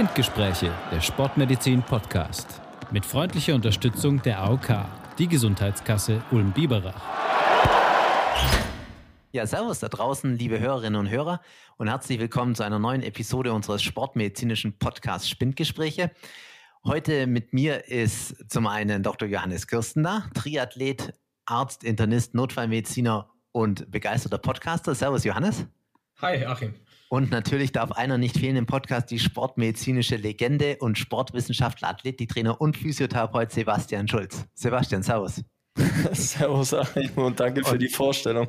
Spindgespräche, der Sportmedizin Podcast. Mit freundlicher Unterstützung der AOK, die Gesundheitskasse Ulm-Biberach. Ja, servus da draußen, liebe Hörerinnen und Hörer und herzlich willkommen zu einer neuen Episode unseres sportmedizinischen Podcasts Spindgespräche. Heute mit mir ist zum einen Dr. Johannes Kirsten da, Triathlet, Arzt, Internist, Notfallmediziner und begeisterter Podcaster. Servus Johannes. Hi Achim. Und natürlich darf einer nicht fehlen im Podcast die sportmedizinische Legende und Sportwissenschaftler, Athletiktrainer und Physiotherapeut Sebastian Schulz. Sebastian, servus. servus Achim und danke für und die Vorstellung.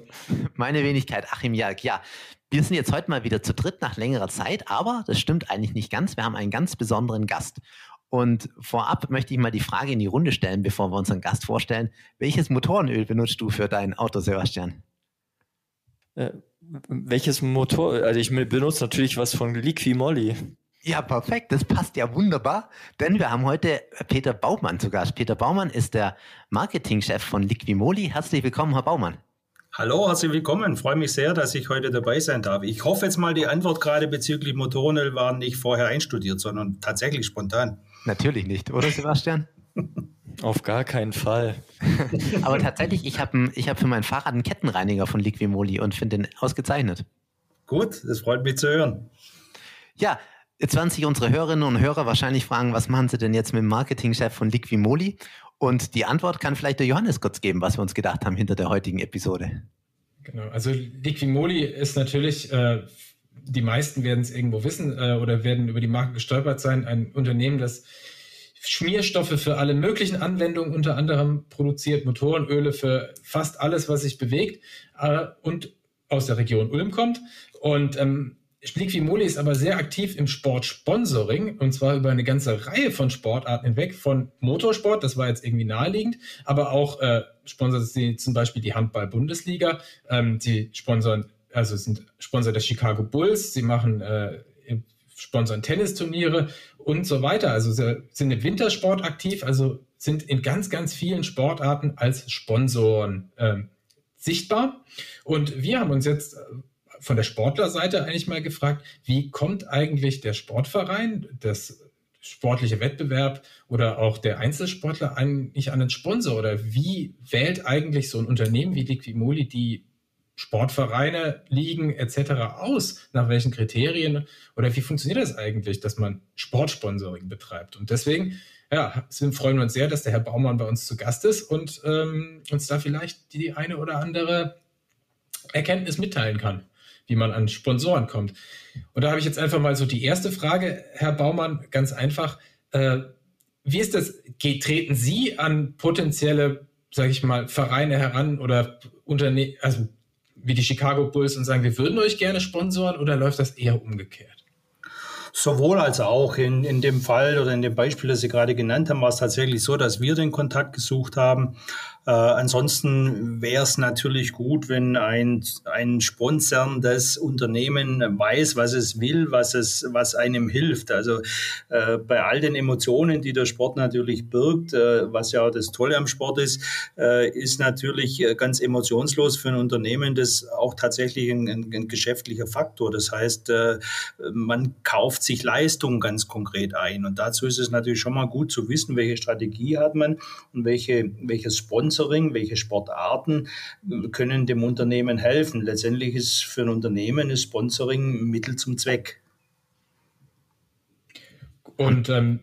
Meine Wenigkeit Achim Jalk. Ja, wir sind jetzt heute mal wieder zu dritt nach längerer Zeit, aber das stimmt eigentlich nicht ganz. Wir haben einen ganz besonderen Gast. Und vorab möchte ich mal die Frage in die Runde stellen, bevor wir unseren Gast vorstellen. Welches Motorenöl benutzt du für dein Auto, Sebastian? Äh, welches Motor? Also ich benutze natürlich was von Liquimolli. Ja, perfekt. Das passt ja wunderbar, denn wir haben heute Peter Baumann zu Gast. Peter Baumann ist der Marketingchef von Liquimoli. Herzlich willkommen, Herr Baumann. Hallo, herzlich willkommen. Freue mich sehr, dass ich heute dabei sein darf. Ich hoffe jetzt mal, die Antwort gerade bezüglich Motorenöl war nicht vorher einstudiert, sondern tatsächlich spontan. Natürlich nicht, oder Sebastian? Auf gar keinen Fall. Aber tatsächlich, ich habe ich hab für mein Fahrrad einen Kettenreiniger von Liquimoli und finde den ausgezeichnet. Gut, das freut mich zu hören. Ja, jetzt werden sich unsere Hörerinnen und Hörer wahrscheinlich fragen, was machen sie denn jetzt mit dem Marketingchef von Liquimoli? Und die Antwort kann vielleicht der Johannes kurz geben, was wir uns gedacht haben hinter der heutigen Episode. Genau, also Liquimoli ist natürlich, äh, die meisten werden es irgendwo wissen äh, oder werden über die Marke gestolpert sein, ein Unternehmen, das Schmierstoffe für alle möglichen Anwendungen unter anderem produziert, Motorenöle für fast alles, was sich bewegt äh, und aus der Region Ulm kommt. Und ähm, Liquimoli ist aber sehr aktiv im Sportsponsoring und zwar über eine ganze Reihe von Sportarten hinweg, von Motorsport, das war jetzt irgendwie naheliegend, aber auch äh, sponsert sie zum Beispiel die Handball-Bundesliga. Ähm, sie sponsern, also sind Sponsor der Chicago Bulls, sie machen äh, sponsern Tennisturniere und so weiter. Also sind im Wintersport aktiv, also sind in ganz, ganz vielen Sportarten als Sponsoren ähm, sichtbar. Und wir haben uns jetzt äh, von der Sportlerseite eigentlich mal gefragt, wie kommt eigentlich der Sportverein, das sportliche Wettbewerb oder auch der Einzelsportler eigentlich an einen Sponsor oder wie wählt eigentlich so ein Unternehmen wie Liquimoli die Sportvereine, Ligen etc. aus? Nach welchen Kriterien? Oder wie funktioniert das eigentlich, dass man Sportsponsoring betreibt? Und deswegen ja, freuen wir uns sehr, dass der Herr Baumann bei uns zu Gast ist und ähm, uns da vielleicht die eine oder andere Erkenntnis mitteilen kann, wie man an Sponsoren kommt. Und da habe ich jetzt einfach mal so die erste Frage, Herr Baumann, ganz einfach. Äh, wie ist das? Treten Sie an potenzielle, sage ich mal, Vereine heran oder Unternehmen, also wie die Chicago Bulls und sagen, wir würden euch gerne sponsoren oder läuft das eher umgekehrt? Sowohl als auch in, in dem Fall oder in dem Beispiel, das Sie gerade genannt haben, war es tatsächlich so, dass wir den Kontakt gesucht haben äh, ansonsten wäre es natürlich gut, wenn ein, ein sponserndes Unternehmen weiß, was es will, was es, was einem hilft. Also äh, bei all den Emotionen, die der Sport natürlich birgt, äh, was ja das Tolle am Sport ist, äh, ist natürlich äh, ganz emotionslos für ein Unternehmen das auch tatsächlich ein, ein, ein geschäftlicher Faktor. Das heißt, äh, man kauft sich Leistung ganz konkret ein. Und dazu ist es natürlich schon mal gut zu wissen, welche Strategie hat man und welche, welches Sponsor Sponsoring, welche Sportarten können dem Unternehmen helfen. Letztendlich ist für ein Unternehmen ist Sponsoring Mittel zum Zweck. Und ähm,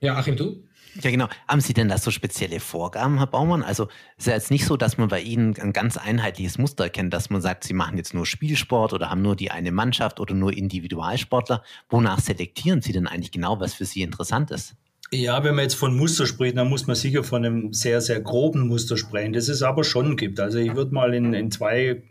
ja, Achim, du? Ja, genau. Haben Sie denn da so spezielle Vorgaben, Herr Baumann? Also ist ja jetzt nicht so, dass man bei Ihnen ein ganz einheitliches Muster erkennt, dass man sagt, Sie machen jetzt nur Spielsport oder haben nur die eine Mannschaft oder nur Individualsportler. Wonach selektieren Sie denn eigentlich genau, was für Sie interessant ist? Ja, wenn man jetzt von Muster spricht, dann muss man sicher von einem sehr, sehr groben Muster sprechen, das es aber schon gibt. Also ich würde mal in, in zwei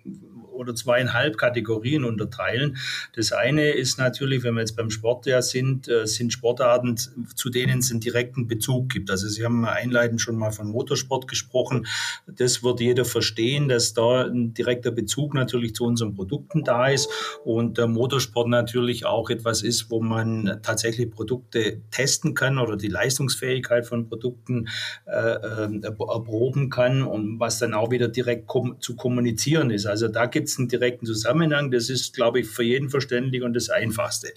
oder zweieinhalb Kategorien unterteilen. Das eine ist natürlich, wenn wir jetzt beim Sport ja sind, äh, sind Sportarten, zu denen es einen direkten Bezug gibt. Also Sie haben einleitend schon mal von Motorsport gesprochen. Das wird jeder verstehen, dass da ein direkter Bezug natürlich zu unseren Produkten da ist und der Motorsport natürlich auch etwas ist, wo man tatsächlich Produkte testen kann oder die Leistungsfähigkeit von Produkten äh, äh erproben kann und was dann auch wieder direkt kom zu kommunizieren ist. Also da gibt gibt es einen direkten Zusammenhang. Das ist, glaube ich, für jeden verständlich und das Einfachste.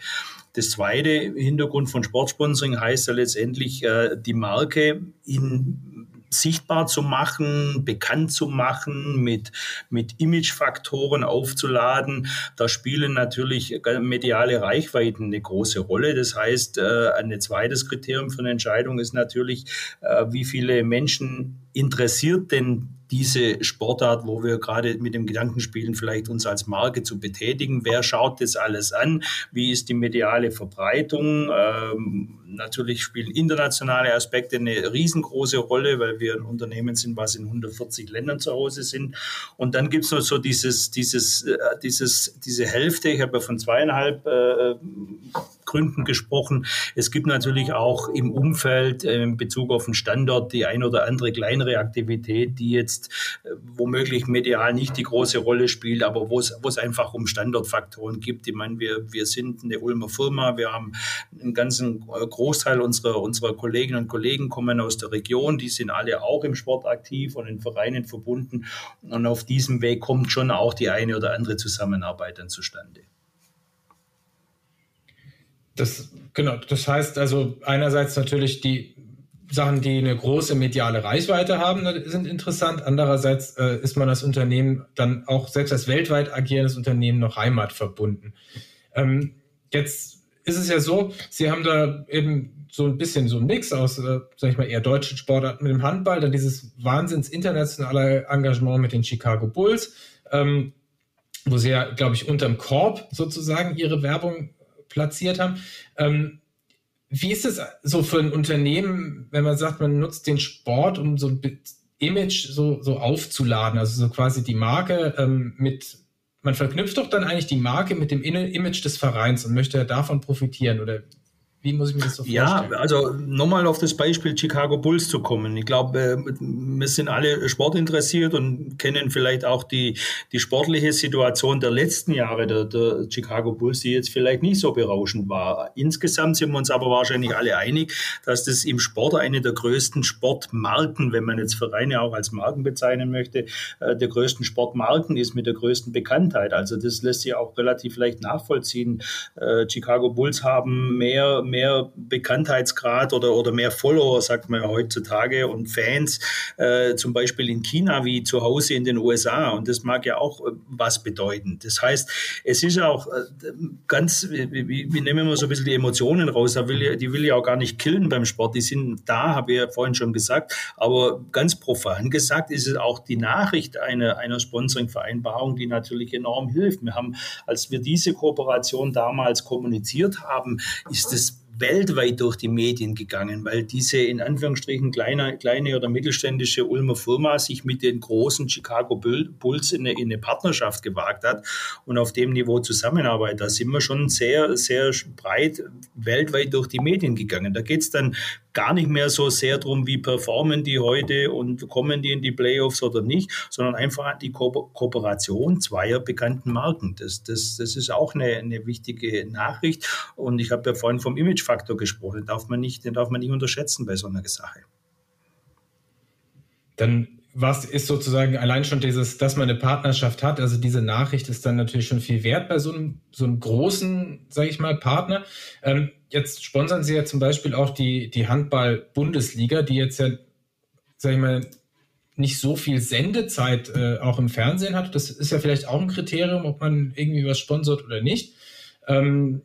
Das zweite Hintergrund von Sportsponsoring heißt ja letztendlich, äh, die Marke in sichtbar zu machen, bekannt zu machen, mit, mit Imagefaktoren aufzuladen. Da spielen natürlich mediale Reichweiten eine große Rolle. Das heißt, äh, ein zweites Kriterium für eine Entscheidung ist natürlich, äh, wie viele Menschen interessiert denn diese Sportart, wo wir gerade mit dem Gedanken spielen, vielleicht uns als Marke zu betätigen. Wer schaut das alles an? Wie ist die mediale Verbreitung? Ähm, natürlich spielen internationale Aspekte eine riesengroße Rolle, weil wir ein Unternehmen sind, was in 140 Ländern zu Hause sind. Und dann gibt es noch so dieses, dieses, äh, dieses, diese Hälfte, ich habe ja von zweieinhalb äh, Gründen gesprochen. Es gibt natürlich auch im Umfeld äh, in Bezug auf den Standort die ein oder andere kleinere Aktivität, die jetzt äh, womöglich medial nicht die große Rolle spielt, aber wo es, einfach um Standortfaktoren gibt. Ich meine, wir, wir sind eine Ulmer Firma, wir haben einen ganzen äh, Großteil unserer, unserer Kolleginnen und Kollegen kommen aus der Region, die sind alle auch im Sport aktiv und in Vereinen verbunden. Und auf diesem Weg kommt schon auch die eine oder andere Zusammenarbeit dann zustande. Das, genau, das heißt also einerseits natürlich die Sachen, die eine große mediale Reichweite haben, sind interessant. Andererseits äh, ist man als Unternehmen dann auch selbst als weltweit agierendes Unternehmen noch heimatverbunden. Ähm, jetzt ist es ja so, Sie haben da eben so ein bisschen so ein Mix aus, äh, sag ich mal, eher deutschen Sportarten mit dem Handball, dann dieses wahnsinns internationale Engagement mit den Chicago Bulls, ähm, wo Sie ja, glaube ich, unterm Korb sozusagen Ihre Werbung platziert haben. Ähm, wie ist es so für ein Unternehmen, wenn man sagt, man nutzt den Sport, um so ein Image so, so aufzuladen, also so quasi die Marke ähm, mit, man verknüpft doch dann eigentlich die Marke mit dem Image des Vereins und möchte davon profitieren oder wie muss ich mir das so vorstellen? Ja, also nochmal auf das Beispiel Chicago Bulls zu kommen. Ich glaube, äh, wir sind alle sportinteressiert und kennen vielleicht auch die, die sportliche Situation der letzten Jahre der, der Chicago Bulls, die jetzt vielleicht nicht so berauschend war. Insgesamt sind wir uns aber wahrscheinlich alle einig, dass das im Sport eine der größten Sportmarken, wenn man jetzt Vereine auch als Marken bezeichnen möchte, äh, der größten Sportmarken ist mit der größten Bekanntheit. Also das lässt sich auch relativ leicht nachvollziehen. Äh, Chicago Bulls haben mehr mehr Bekanntheitsgrad oder, oder mehr Follower, sagt man ja heutzutage, und Fans, äh, zum Beispiel in China wie zu Hause in den USA. Und das mag ja auch äh, was bedeuten. Das heißt, es ist auch äh, ganz, wie nehmen wir so ein bisschen die Emotionen raus? Die will ich auch gar nicht killen beim Sport. Die sind da, habe ich ja vorhin schon gesagt. Aber ganz profan gesagt ist es auch die Nachricht einer, einer Sponsoring-Vereinbarung, die natürlich enorm hilft. Wir haben, als wir diese Kooperation damals kommuniziert haben, ist es weltweit durch die Medien gegangen, weil diese in Anführungsstrichen kleine, kleine oder mittelständische Ulmer Firma sich mit den großen Chicago Bulls in eine, in eine Partnerschaft gewagt hat und auf dem Niveau zusammenarbeitet. Da sind wir schon sehr, sehr breit weltweit durch die Medien gegangen. Da geht es dann gar nicht mehr so sehr darum, wie performen die heute und kommen die in die Playoffs oder nicht, sondern einfach die Ko Kooperation zweier bekannten Marken. Das, das, das ist auch eine, eine wichtige Nachricht. Und ich habe ja vorhin vom Imagefaktor gesprochen, den darf man nicht, den darf man nicht unterschätzen bei so einer Sache. Dann was ist sozusagen allein schon dieses, dass man eine Partnerschaft hat, also diese Nachricht ist dann natürlich schon viel wert bei so einem, so einem großen, sage ich mal, Partner. Ähm, jetzt sponsern Sie ja zum Beispiel auch die, die Handball-Bundesliga, die jetzt ja, sage ich mal, nicht so viel Sendezeit äh, auch im Fernsehen hat. Das ist ja vielleicht auch ein Kriterium, ob man irgendwie was sponsert oder nicht. Ähm,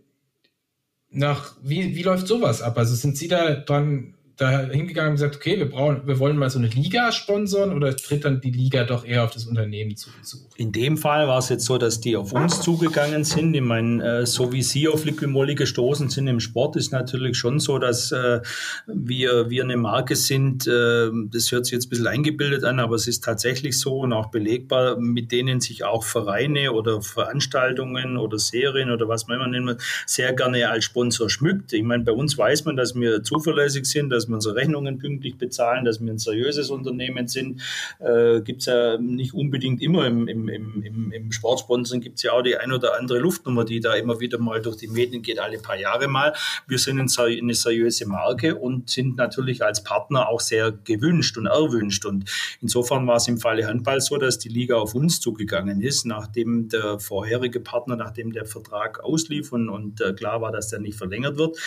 nach, wie, wie läuft sowas ab? Also sind Sie da dran da hingegangen und gesagt, okay, wir brauchen, wir wollen mal so eine Liga sponsern oder tritt dann die Liga doch eher auf das Unternehmen zu? In dem Fall war es jetzt so, dass die auf uns zugegangen sind. Ich meine, äh, so wie sie auf Liquid Moly gestoßen sind im Sport, ist natürlich schon so, dass äh, wir, wir eine Marke sind. Äh, das hört sich jetzt ein bisschen eingebildet an, aber es ist tatsächlich so und auch belegbar, mit denen sich auch Vereine oder Veranstaltungen oder Serien oder was man immer nennt, sehr gerne als Sponsor schmückt. Ich meine, bei uns weiß man, dass wir zuverlässig sind, dass wir unsere Rechnungen pünktlich bezahlen, dass wir ein seriöses Unternehmen sind. Äh, gibt es ja nicht unbedingt immer im, im, im, im Sportsponsoring, gibt es ja auch die ein oder andere Luftnummer, die da immer wieder mal durch die Medien geht, alle paar Jahre mal. Wir sind eine seriöse Marke und sind natürlich als Partner auch sehr gewünscht und erwünscht. Und insofern war es im Falle Handball so, dass die Liga auf uns zugegangen ist, nachdem der vorherige Partner, nachdem der Vertrag auslief und, und äh, klar war, dass der nicht verlängert wird.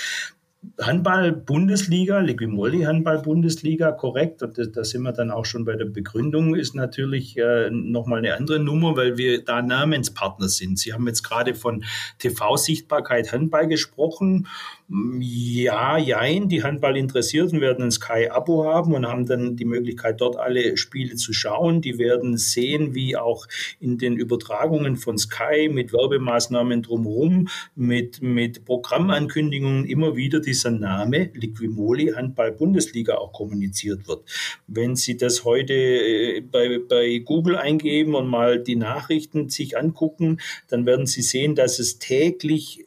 Handball-Bundesliga, Liquimolli Handball-Bundesliga, korrekt. Und da sind wir dann auch schon bei der Begründung, ist natürlich äh, nochmal eine andere Nummer, weil wir da Namenspartner sind. Sie haben jetzt gerade von TV-Sichtbarkeit Handball gesprochen. Ja, jein, die Handballinteressierten werden ein Sky-Abo haben und haben dann die Möglichkeit, dort alle Spiele zu schauen. Die werden sehen, wie auch in den Übertragungen von Sky mit Werbemaßnahmen drumherum, mit, mit Programmankündigungen immer wieder dieser Name Liquimoli Handball-Bundesliga auch kommuniziert wird. Wenn Sie das heute äh, bei, bei Google eingeben und mal die Nachrichten sich angucken, dann werden Sie sehen, dass es täglich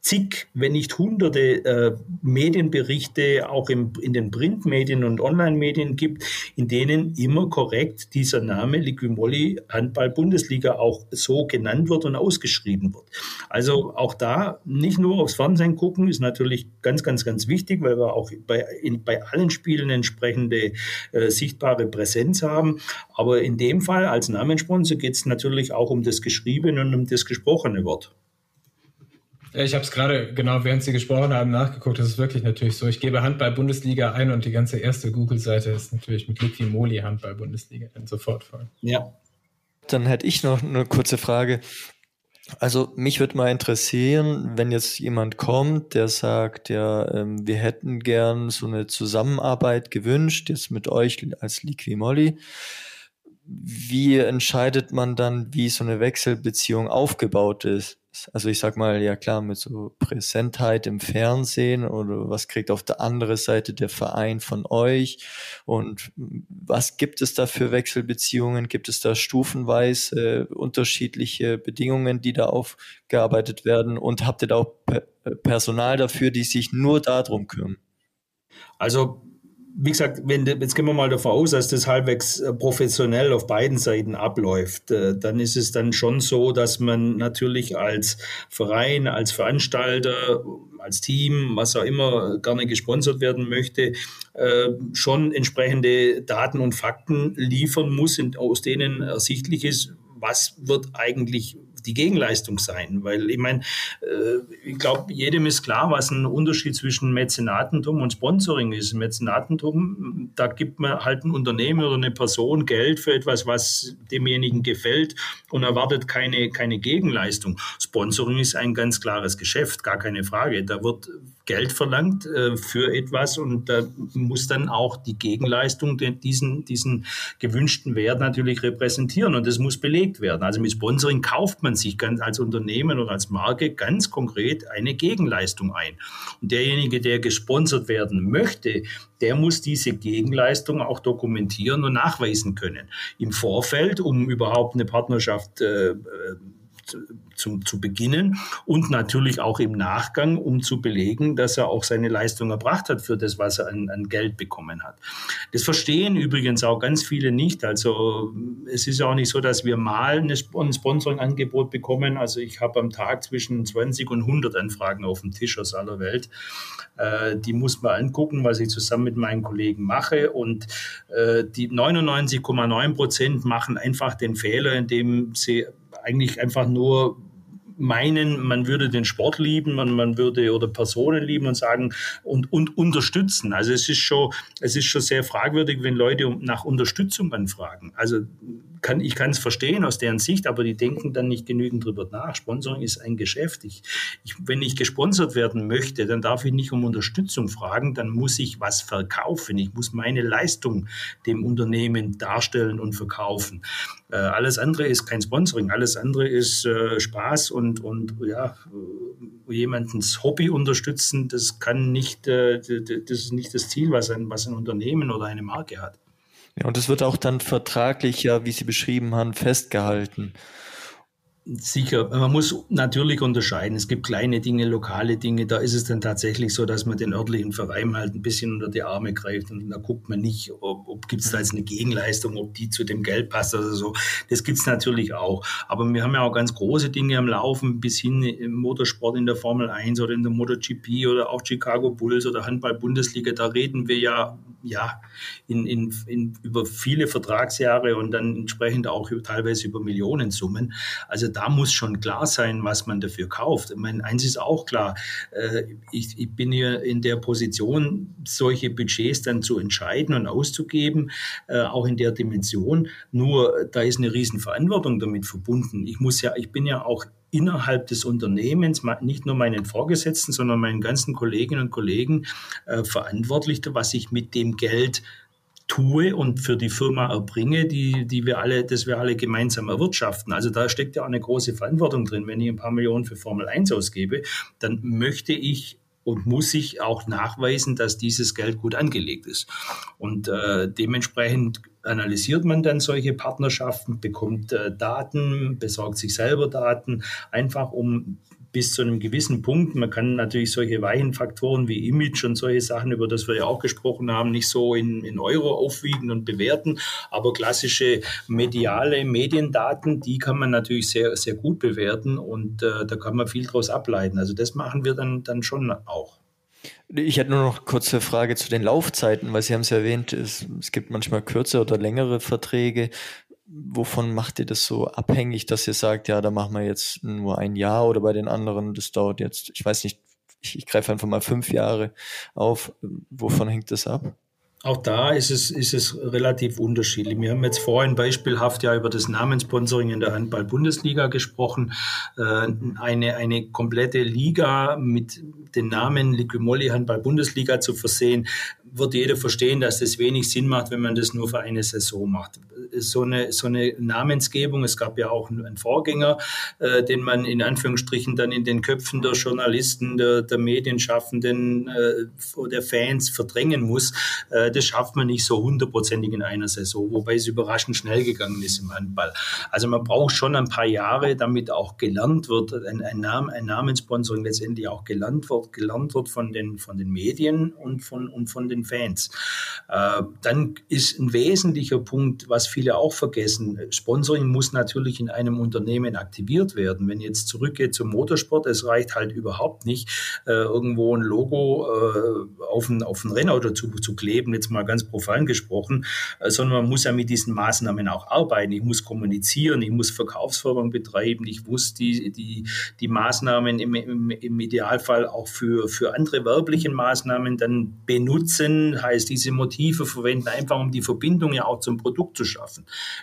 zig, wenn nicht hunderte äh, Medienberichte auch im, in den Printmedien und Online-Medien gibt, in denen immer korrekt dieser Name Liquimolli Handball-Bundesliga auch so genannt wird und ausgeschrieben wird. Also auch da nicht nur aufs Fernsehen gucken, ist natürlich ganz, ganz, ganz wichtig, weil wir auch bei, in, bei allen Spielen entsprechende äh, sichtbare Präsenz haben. Aber in dem Fall als Namenssponsor geht es natürlich auch um das geschriebene und um das gesprochene Wort. Ich habe es gerade, genau während Sie gesprochen haben, nachgeguckt. Das ist wirklich natürlich so. Ich gebe Handball-Bundesliga ein und die ganze erste Google-Seite ist natürlich mit Liquimoli Handball-Bundesliga sofort voll. Ja. Dann hätte ich noch eine kurze Frage. Also mich würde mal interessieren, wenn jetzt jemand kommt, der sagt, ja, ähm, wir hätten gern so eine Zusammenarbeit gewünscht, jetzt mit euch als Liquimolli wie entscheidet man dann, wie so eine Wechselbeziehung aufgebaut ist? Also ich sag mal, ja klar, mit so Präsentheit im Fernsehen oder was kriegt auf der anderen Seite der Verein von euch und was gibt es da für Wechselbeziehungen? Gibt es da stufenweise äh, unterschiedliche Bedingungen, die da aufgearbeitet werden und habt ihr da auch Personal dafür, die sich nur darum kümmern? Also wie gesagt, wenn, jetzt gehen wir mal davon aus, dass das halbwegs äh, professionell auf beiden Seiten abläuft, äh, dann ist es dann schon so, dass man natürlich als Verein, als Veranstalter, als Team, was auch immer gerne gesponsert werden möchte, äh, schon entsprechende Daten und Fakten liefern muss, aus denen ersichtlich ist, was wird eigentlich die Gegenleistung sein. Weil ich meine, äh, ich glaube, jedem ist klar, was ein Unterschied zwischen Mäzenatentum und Sponsoring ist. Mäzenatentum, da gibt man halt ein Unternehmen oder eine Person Geld für etwas, was demjenigen gefällt und erwartet keine, keine Gegenleistung. Sponsoring ist ein ganz klares Geschäft, gar keine Frage. Da wird Geld verlangt äh, für etwas und da muss dann auch die Gegenleistung diesen, diesen gewünschten Wert natürlich repräsentieren und das muss belegt werden. Also mit Sponsoring kauft man sich ganz als Unternehmen oder als Marke ganz konkret eine Gegenleistung ein. Und derjenige, der gesponsert werden möchte, der muss diese Gegenleistung auch dokumentieren und nachweisen können. Im Vorfeld, um überhaupt eine Partnerschaft äh, zu, zu beginnen und natürlich auch im Nachgang, um zu belegen, dass er auch seine Leistung erbracht hat für das, was er an, an Geld bekommen hat. Das verstehen übrigens auch ganz viele nicht. Also es ist ja auch nicht so, dass wir mal ein Sponsoring-Angebot bekommen. Also ich habe am Tag zwischen 20 und 100 Anfragen auf dem Tisch aus aller Welt. Äh, die muss man angucken, was ich zusammen mit meinen Kollegen mache. Und äh, die 99,9 Prozent machen einfach den Fehler, indem sie eigentlich einfach nur meinen, man würde den Sport lieben, man, man würde oder Personen lieben und sagen und, und unterstützen. Also es ist schon, es ist schon sehr fragwürdig, wenn Leute nach Unterstützung anfragen. Also kann, ich es verstehen aus deren Sicht, aber die denken dann nicht genügend drüber nach. Sponsoring ist ein Geschäft. Ich, ich, wenn ich gesponsert werden möchte, dann darf ich nicht um Unterstützung fragen, dann muss ich was verkaufen. Ich muss meine Leistung dem Unternehmen darstellen und verkaufen. Äh, alles andere ist kein Sponsoring, alles andere ist äh, Spaß und, und ja, äh, jemandens Hobby unterstützen, das kann nicht, äh, das ist nicht das Ziel, was ein, was ein Unternehmen oder eine Marke hat. Ja, und es wird auch dann vertraglich ja, wie Sie beschrieben haben, festgehalten. Sicher, man muss natürlich unterscheiden. Es gibt kleine Dinge, lokale Dinge. Da ist es dann tatsächlich so, dass man den örtlichen Verein halt ein bisschen unter die Arme greift und da guckt man nicht, ob, ob gibt es da jetzt eine Gegenleistung, ob die zu dem Geld passt oder so. Das gibt es natürlich auch. Aber wir haben ja auch ganz große Dinge am Laufen, bis hin im Motorsport in der Formel 1 oder in der MotoGP oder auch Chicago Bulls oder Handball-Bundesliga. Da reden wir ja, ja in, in, in, über viele Vertragsjahre und dann entsprechend auch teilweise über Millionensummen. Also da muss schon klar sein, was man dafür kauft. Ich meine, eins ist auch klar, äh, ich, ich bin hier in der Position, solche Budgets dann zu entscheiden und auszugeben, äh, auch in der Dimension. Nur da ist eine Riesenverantwortung damit verbunden. Ich muss ja, ich bin ja auch innerhalb des Unternehmens, nicht nur meinen Vorgesetzten, sondern meinen ganzen Kolleginnen und Kollegen äh, verantwortlich, was ich mit dem Geld tue und für die Firma erbringe, die, die wir alle, das wir alle gemeinsam erwirtschaften. Also da steckt ja auch eine große Verantwortung drin. Wenn ich ein paar Millionen für Formel 1 ausgebe, dann möchte ich und muss ich auch nachweisen, dass dieses Geld gut angelegt ist. Und äh, dementsprechend analysiert man dann solche Partnerschaften, bekommt äh, Daten, besorgt sich selber Daten, einfach um bis zu einem gewissen Punkt. Man kann natürlich solche weichen Faktoren wie Image und solche Sachen, über das wir ja auch gesprochen haben, nicht so in, in Euro aufwiegen und bewerten. Aber klassische mediale Mediendaten, die kann man natürlich sehr, sehr gut bewerten und äh, da kann man viel daraus ableiten. Also das machen wir dann, dann schon auch. Ich hätte nur noch eine kurze Frage zu den Laufzeiten, weil Sie haben es erwähnt, es, es gibt manchmal kürzere oder längere Verträge wovon macht ihr das so abhängig, dass ihr sagt, ja, da machen wir jetzt nur ein Jahr oder bei den anderen, das dauert jetzt, ich weiß nicht, ich, ich greife einfach mal fünf Jahre auf. Wovon hängt das ab? Auch da ist es, ist es relativ unterschiedlich. Wir haben jetzt vorhin beispielhaft ja über das Namenssponsoring in der Handball-Bundesliga gesprochen. Äh, eine, eine komplette Liga mit dem Namen Liquimolli Handball-Bundesliga zu versehen, wird jeder verstehen, dass das wenig Sinn macht, wenn man das nur für eine Saison macht. So eine, so eine Namensgebung, es gab ja auch einen Vorgänger, äh, den man in Anführungsstrichen dann in den Köpfen der Journalisten, der, der Medienschaffenden, äh, der Fans verdrängen muss. Äh, das schafft man nicht so hundertprozentig in einer Saison, wobei es überraschend schnell gegangen ist im Handball. Also man braucht schon ein paar Jahre, damit auch gelernt wird, ein, ein, Namen, ein Namenssponsoring letztendlich auch gelernt wird, gelernt wird von den, von den Medien und von, und von den den Fans. Äh, dann ist ein wesentlicher Punkt, was viele auch vergessen, Sponsoring muss natürlich in einem Unternehmen aktiviert werden. Wenn jetzt zurückgeht zum Motorsport, es reicht halt überhaupt nicht, äh, irgendwo ein Logo äh, auf, ein, auf ein Rennauto zu, zu kleben, jetzt mal ganz profan gesprochen, sondern man muss ja mit diesen Maßnahmen auch arbeiten. Ich muss kommunizieren, ich muss Verkaufsförderung betreiben, ich muss die, die, die Maßnahmen im, im, im Idealfall auch für, für andere werbliche Maßnahmen dann benutzen heißt diese Motive verwenden, einfach um die Verbindung ja auch zum Produkt zu schaffen.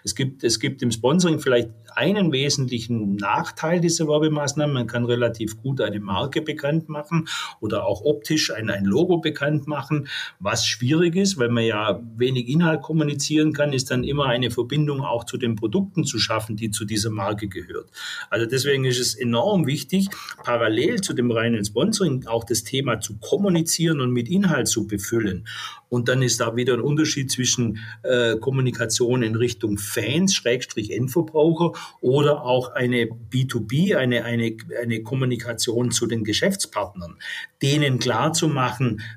Es gibt, es gibt im Sponsoring vielleicht einen wesentlichen Nachteil dieser Werbemaßnahmen. Man kann relativ gut eine Marke bekannt machen oder auch optisch ein, ein Logo bekannt machen. Was schwierig ist, weil man ja wenig Inhalt kommunizieren kann, ist dann immer eine Verbindung auch zu den Produkten zu schaffen, die zu dieser Marke gehört. Also deswegen ist es enorm wichtig, parallel zu dem reinen Sponsoring auch das Thema zu kommunizieren und mit Inhalt zu befüllen. Und dann ist da wieder ein Unterschied zwischen äh, Kommunikation in Richtung Fans, Schrägstrich Endverbraucher oder auch eine B2B, eine, eine, eine Kommunikation zu den Geschäftspartnern, denen klar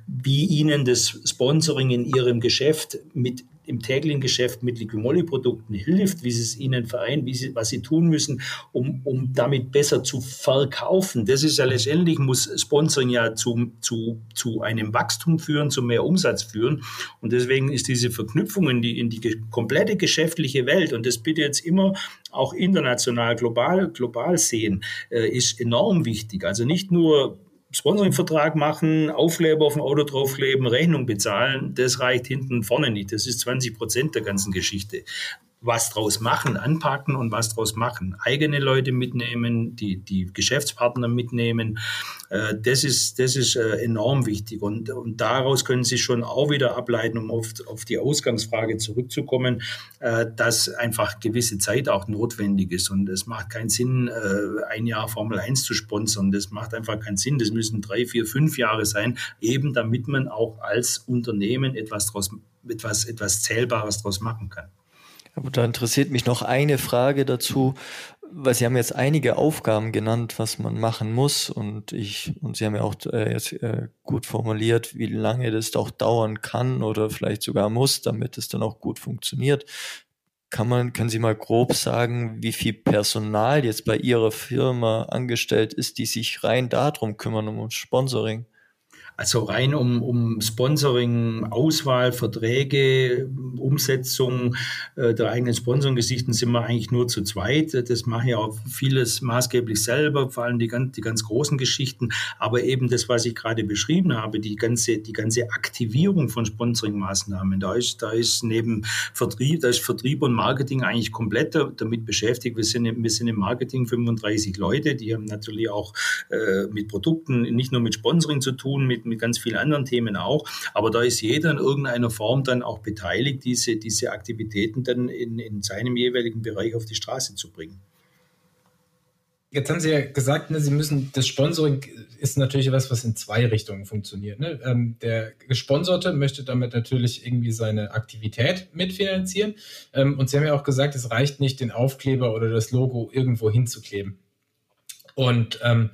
wie ihnen das Sponsoring in ihrem Geschäft mit im täglichen Geschäft mit Liquimolli-Produkten hilft, wie sie es ihnen vereint, wie sie, was sie tun müssen, um, um damit besser zu verkaufen. Das ist ja letztendlich, muss Sponsoring ja zu, zu, zu einem Wachstum führen, zu mehr Umsatz führen. Und deswegen ist diese Verknüpfung in die, in die komplette geschäftliche Welt, und das bitte jetzt immer auch international, global, global sehen, äh, ist enorm wichtig. Also nicht nur Sponsoring-Vertrag machen, Aufkleber auf dem Auto draufkleben, Rechnung bezahlen, das reicht hinten vorne nicht. Das ist 20 Prozent der ganzen Geschichte was draus machen, anpacken und was draus machen. Eigene Leute mitnehmen, die, die Geschäftspartner mitnehmen. Äh, das ist, das ist äh, enorm wichtig. Und, und daraus können Sie schon auch wieder ableiten, um auf, auf die Ausgangsfrage zurückzukommen, äh, dass einfach gewisse Zeit auch notwendig ist. Und es macht keinen Sinn, äh, ein Jahr Formel 1 zu sponsern. Das macht einfach keinen Sinn. Das müssen drei, vier, fünf Jahre sein, eben damit man auch als Unternehmen etwas draus, etwas, etwas Zählbares draus machen kann. Aber da interessiert mich noch eine Frage dazu. weil Sie haben jetzt einige Aufgaben genannt, was man machen muss und ich und Sie haben ja auch äh, jetzt äh, gut formuliert, wie lange das auch dauern kann oder vielleicht sogar muss, damit es dann auch gut funktioniert. Kann man, können Sie mal grob sagen, wie viel Personal jetzt bei Ihrer Firma angestellt ist, die sich rein darum kümmern, um Sponsoring? Also rein um, um Sponsoring, Auswahl, Verträge, Umsetzung äh, der eigenen Sponsoring-Gesichten sind wir eigentlich nur zu zweit. Das mache ich auch vieles maßgeblich selber, vor allem die ganz, die ganz großen Geschichten. Aber eben das, was ich gerade beschrieben habe, die ganze, die ganze Aktivierung von Sponsoring-Maßnahmen, da ist, da ist neben Vertrieb, da ist Vertrieb und Marketing eigentlich komplett damit beschäftigt. Wir sind, wir sind im Marketing 35 Leute, die haben natürlich auch äh, mit Produkten, nicht nur mit Sponsoring zu tun, mit mit ganz vielen anderen Themen auch. Aber da ist jeder in irgendeiner Form dann auch beteiligt, diese, diese Aktivitäten dann in, in seinem jeweiligen Bereich auf die Straße zu bringen. Jetzt haben Sie ja gesagt, ne, Sie müssen, das Sponsoring ist natürlich was, was in zwei Richtungen funktioniert. Ne? Ähm, der Gesponserte möchte damit natürlich irgendwie seine Aktivität mitfinanzieren. Ähm, und Sie haben ja auch gesagt, es reicht nicht, den Aufkleber oder das Logo irgendwo hinzukleben. Und ähm,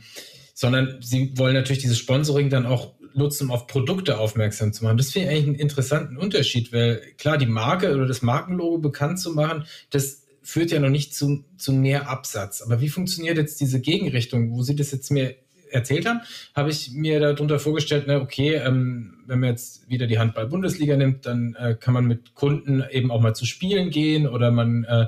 sondern Sie wollen natürlich dieses Sponsoring dann auch nutzen, um auf Produkte aufmerksam zu machen. Das finde ich eigentlich einen interessanten Unterschied, weil klar, die Marke oder das Markenlogo bekannt zu machen, das führt ja noch nicht zu, zu mehr Absatz. Aber wie funktioniert jetzt diese Gegenrichtung, wo Sie das jetzt mir erzählt haben, habe ich mir darunter vorgestellt, na okay, ähm, wenn man jetzt wieder die Handball-Bundesliga nimmt, dann äh, kann man mit Kunden eben auch mal zu Spielen gehen oder man äh,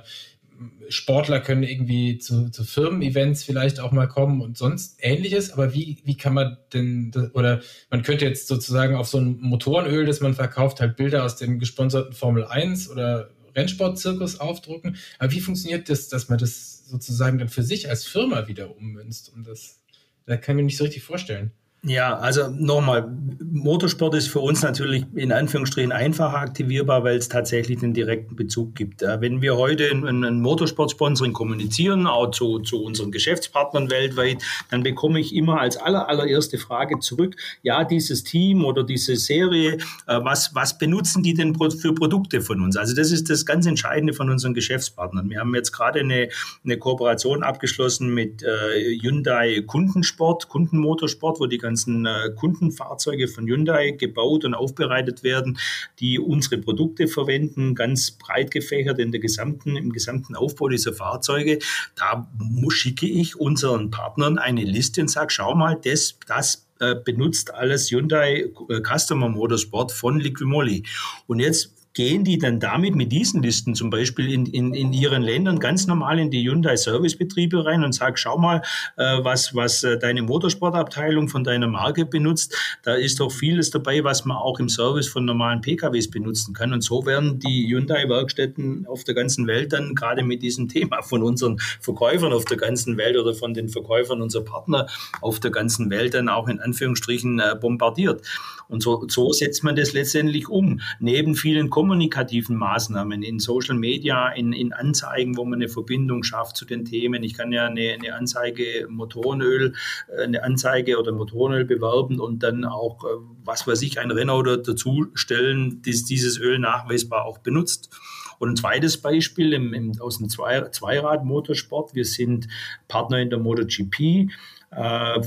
Sportler können irgendwie zu, zu Firmen-Events vielleicht auch mal kommen und sonst ähnliches. Aber wie, wie kann man denn, oder man könnte jetzt sozusagen auf so ein Motorenöl, das man verkauft, halt Bilder aus dem gesponserten Formel 1 oder Rennsportzirkus aufdrucken. Aber wie funktioniert das, dass man das sozusagen dann für sich als Firma wieder ummünzt? Um das, da kann ich mir nicht so richtig vorstellen. Ja, also nochmal, Motorsport ist für uns natürlich in Anführungsstrichen einfacher aktivierbar, weil es tatsächlich den direkten Bezug gibt. Wenn wir heute ein Motorsport-Sponsoring kommunizieren, auch zu, zu unseren Geschäftspartnern weltweit, dann bekomme ich immer als aller, allererste Frage zurück, ja, dieses Team oder diese Serie, äh, was, was benutzen die denn für Produkte von uns? Also das ist das ganz Entscheidende von unseren Geschäftspartnern. Wir haben jetzt gerade eine, eine Kooperation abgeschlossen mit äh, Hyundai Kundensport, Kundenmotorsport, wo die ganzen äh, Kundenfahrzeuge von Hyundai gebaut und aufbereitet werden, die unsere Produkte verwenden, ganz breit gefächert in der gesamten, im gesamten Aufbau dieser Fahrzeuge. Da schicke ich unseren Partnern eine Liste und sage, schau mal, das, das äh, benutzt alles Hyundai äh, Customer Motorsport von Liquimoli. Und jetzt gehen die dann damit mit diesen Listen zum Beispiel in, in, in ihren Ländern ganz normal in die Hyundai Servicebetriebe rein und sagen, schau mal, äh, was, was äh, deine Motorsportabteilung von deiner Marke benutzt. Da ist doch vieles dabei, was man auch im Service von normalen PKWs benutzen kann. Und so werden die Hyundai-Werkstätten auf der ganzen Welt dann gerade mit diesem Thema von unseren Verkäufern auf der ganzen Welt oder von den Verkäufern unserer Partner auf der ganzen Welt dann auch in Anführungsstrichen äh, bombardiert. Und so, so setzt man das letztendlich um. Neben vielen kommunikativen Maßnahmen in Social Media, in, in Anzeigen, wo man eine Verbindung schafft zu den Themen. Ich kann ja eine, eine Anzeige Motorenöl, äh, eine Anzeige oder Motorenöl bewerben und dann auch, äh, was weiß ich, ein Renault dazu stellen, das dieses Öl nachweisbar auch benutzt. Und ein zweites Beispiel im, im, aus dem Zweirad-Motorsport. Wir sind Partner in der MotoGP äh,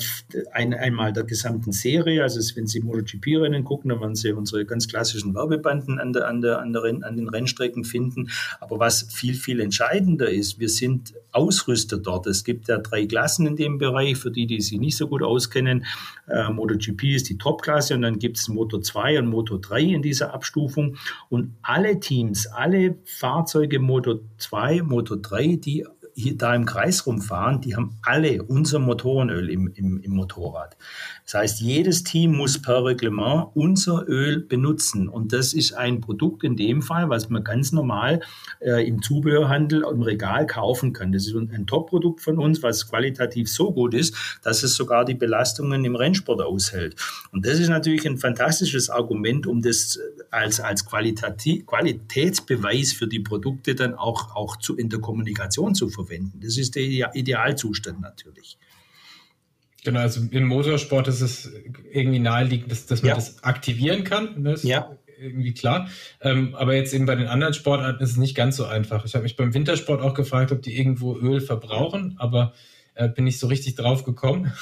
ein, einmal der gesamten Serie. Also wenn Sie MotoGP-Rennen gucken, dann werden Sie unsere ganz klassischen Werbebanden an, der, an, der, an, der, an den Rennstrecken finden. Aber was viel, viel entscheidender ist, wir sind Ausrüster dort. Es gibt ja drei Klassen in dem Bereich, für die, die sich nicht so gut auskennen. Äh, MotoGP ist die Top-Klasse und dann gibt es Moto 2 und Moto 3 in dieser Abstufung. Und alle Teams, alle Fahrzeuge Moto 2, Moto 3, die hier da im Kreis rumfahren, die haben alle unser Motorenöl im, im, im Motorrad. Das heißt, jedes Team muss per Reglement unser Öl benutzen. Und das ist ein Produkt in dem Fall, was man ganz normal äh, im Zubehörhandel im Regal kaufen kann. Das ist ein Top-Produkt von uns, was qualitativ so gut ist, dass es sogar die Belastungen im Rennsport aushält. Und das ist natürlich ein fantastisches Argument, um das als, als Qualitätsbeweis für die Produkte dann auch, auch zu, in der Kommunikation zu verwenden. Das ist der Idealzustand natürlich. Genau, also im Motorsport ist es irgendwie naheliegend, dass, dass man ja. das aktivieren kann. Ne? Ja. irgendwie klar. Ähm, aber jetzt eben bei den anderen Sportarten ist es nicht ganz so einfach. Ich habe mich beim Wintersport auch gefragt, ob die irgendwo Öl verbrauchen, aber äh, bin nicht so richtig drauf gekommen.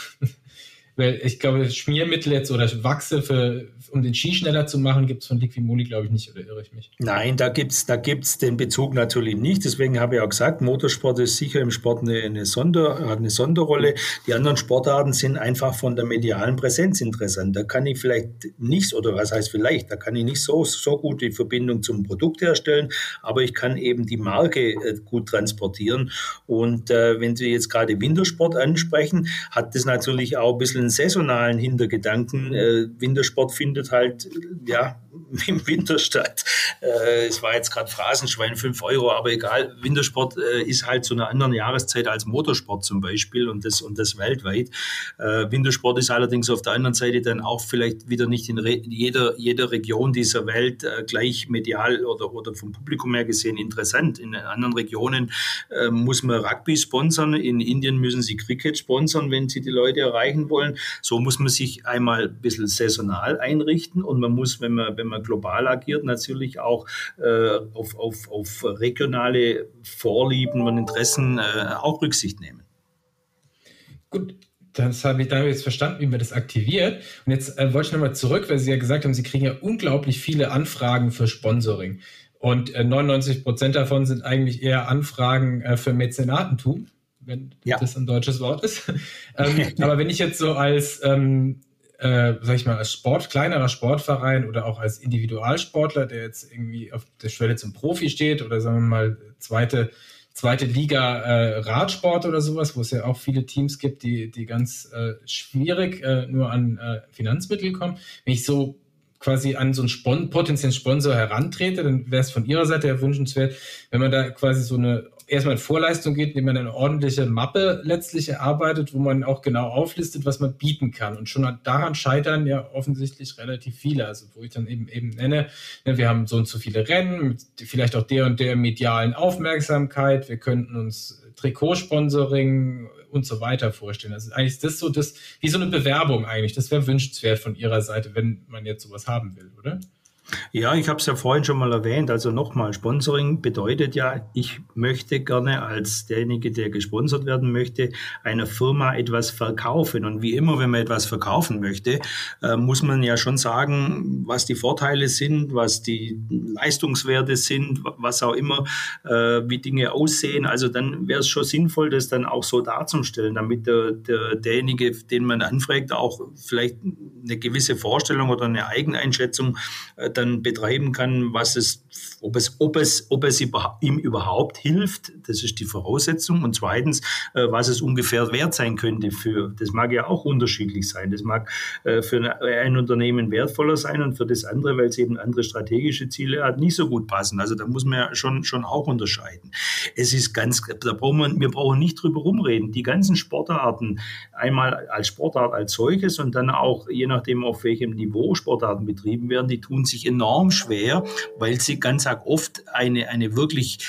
Weil ich glaube, Schmiermittel jetzt oder Wachse für, um den Ski schneller zu machen, gibt es von Liquimoli, glaube ich, nicht, oder irre ich mich? Nein, da gibt's da gibt's den Bezug natürlich nicht. Deswegen habe ich auch gesagt, Motorsport ist sicher im Sport eine, eine, Sonder, eine Sonderrolle. Die anderen Sportarten sind einfach von der medialen Präsenz interessant. Da kann ich vielleicht nicht, oder was heißt vielleicht, da kann ich nicht so, so gut die Verbindung zum Produkt herstellen, aber ich kann eben die Marke äh, gut transportieren. Und äh, wenn Sie jetzt gerade Wintersport ansprechen, hat das natürlich auch ein bisschen saisonalen Hintergedanken. Äh, Wintersport findet halt ja im Winter statt. Äh, es war jetzt gerade Phrasenschwein, 5 Euro, aber egal. Wintersport äh, ist halt zu einer anderen Jahreszeit als Motorsport zum Beispiel und das, und das weltweit. Äh, Wintersport ist allerdings auf der anderen Seite dann auch vielleicht wieder nicht in jeder, jeder Region dieser Welt äh, gleich medial oder, oder vom Publikum her gesehen interessant. In anderen Regionen äh, muss man Rugby sponsern, in Indien müssen sie Cricket sponsern, wenn sie die Leute erreichen wollen. So muss man sich einmal ein bisschen saisonal einrichten und man muss, wenn man, wenn man global agiert, natürlich auch äh, auf, auf, auf regionale Vorlieben und Interessen äh, auch Rücksicht nehmen. Gut, das habe ich, da habe ich jetzt verstanden, wie man das aktiviert. Und jetzt äh, wollte ich nochmal zurück, weil Sie ja gesagt haben, Sie kriegen ja unglaublich viele Anfragen für Sponsoring. Und äh, 99 Prozent davon sind eigentlich eher Anfragen äh, für Mäzenatentum wenn ja. das ein deutsches Wort ist. ähm, aber wenn ich jetzt so als, ähm, äh, sag ich mal, als Sport, kleinerer Sportverein oder auch als Individualsportler, der jetzt irgendwie auf der Schwelle zum Profi steht oder sagen wir mal zweite, zweite Liga äh, Radsport oder sowas, wo es ja auch viele Teams gibt, die, die ganz äh, schwierig äh, nur an äh, Finanzmittel kommen. Wenn ich so quasi an so einen Spon potenziellen Sponsor herantrete, dann wäre es von Ihrer Seite ja wünschenswert, wenn man da quasi so eine erstmal in Vorleistung geht, indem man eine ordentliche Mappe letztlich erarbeitet, wo man auch genau auflistet, was man bieten kann. Und schon daran scheitern ja offensichtlich relativ viele. Also wo ich dann eben eben nenne, ne, wir haben so und so viele Rennen, mit vielleicht auch der und der medialen Aufmerksamkeit. Wir könnten uns Trikotsponsoring und so weiter vorstellen. Also eigentlich ist das so das, wie so eine Bewerbung eigentlich. Das wäre wünschenswert von Ihrer Seite, wenn man jetzt sowas haben will, oder? Ja, ich habe es ja vorhin schon mal erwähnt. Also nochmal, Sponsoring bedeutet ja, ich möchte gerne als derjenige, der gesponsert werden möchte, einer Firma etwas verkaufen. Und wie immer, wenn man etwas verkaufen möchte, äh, muss man ja schon sagen, was die Vorteile sind, was die Leistungswerte sind, was auch immer, äh, wie Dinge aussehen. Also dann wäre es schon sinnvoll, das dann auch so darzustellen, damit der, der, derjenige, den man anfragt, auch vielleicht eine gewisse Vorstellung oder eine Eigeneinschätzung äh, dann betreiben kann, was es, ob es, ob es, ob es ihm überhaupt hilft, das ist die Voraussetzung. Und zweitens, äh, was es ungefähr wert sein könnte für, das mag ja auch unterschiedlich sein. Das mag äh, für ein Unternehmen wertvoller sein und für das andere, weil es eben andere strategische Ziele hat, nicht so gut passen. Also da muss man ja schon, schon auch unterscheiden. Es ist ganz, da brauchen wir, wir brauchen nicht drüber rumreden. Die ganzen Sportarten, einmal als Sportart als solches und dann auch, je nachdem, auf welchem Niveau Sportarten betrieben werden, die tun sich enorm schwer, weil sie ganz oft eine, eine wirklich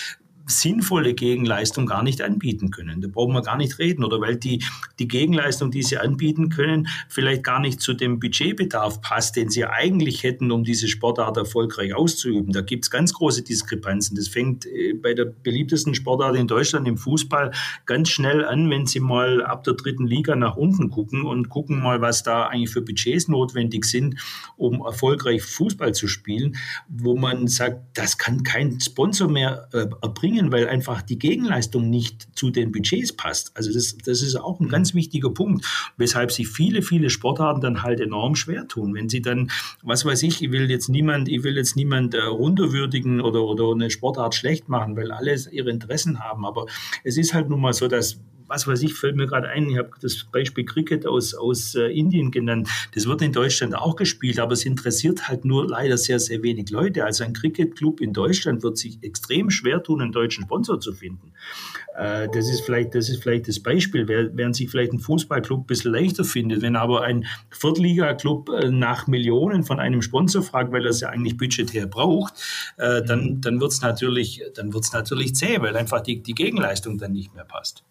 sinnvolle Gegenleistung gar nicht anbieten können. Da brauchen wir gar nicht reden. Oder weil die, die Gegenleistung, die sie anbieten können, vielleicht gar nicht zu dem Budgetbedarf passt, den sie eigentlich hätten, um diese Sportart erfolgreich auszuüben. Da gibt es ganz große Diskrepanzen. Das fängt äh, bei der beliebtesten Sportart in Deutschland, im Fußball, ganz schnell an, wenn Sie mal ab der dritten Liga nach unten gucken und gucken mal, was da eigentlich für Budgets notwendig sind, um erfolgreich Fußball zu spielen, wo man sagt, das kann kein Sponsor mehr äh, erbringen bringen, weil einfach die Gegenleistung nicht zu den Budgets passt. Also das, das ist auch ein mhm. ganz wichtiger Punkt, weshalb sich viele, viele Sportarten dann halt enorm schwer tun. Wenn sie dann, was weiß ich, ich will jetzt niemand, ich will jetzt niemand äh, runterwürdigen oder, oder eine Sportart schlecht machen, weil alle ihre Interessen haben. Aber es ist halt nun mal so, dass was weiß ich, fällt mir gerade ein, ich habe das Beispiel Cricket aus, aus äh, Indien genannt. Das wird in Deutschland auch gespielt, aber es interessiert halt nur leider sehr, sehr wenig Leute. Also ein Cricket-Club in Deutschland wird sich extrem schwer tun, einen deutschen Sponsor zu finden. Äh, das, ist vielleicht, das ist vielleicht das Beispiel, während sich vielleicht ein Fußballclub ein bisschen leichter findet. Wenn aber ein Viertliga-Club äh, nach Millionen von einem Sponsor fragt, weil er es ja eigentlich budgetär braucht, äh, dann, mhm. dann wird es natürlich, natürlich zäh, weil einfach die, die Gegenleistung dann nicht mehr passt.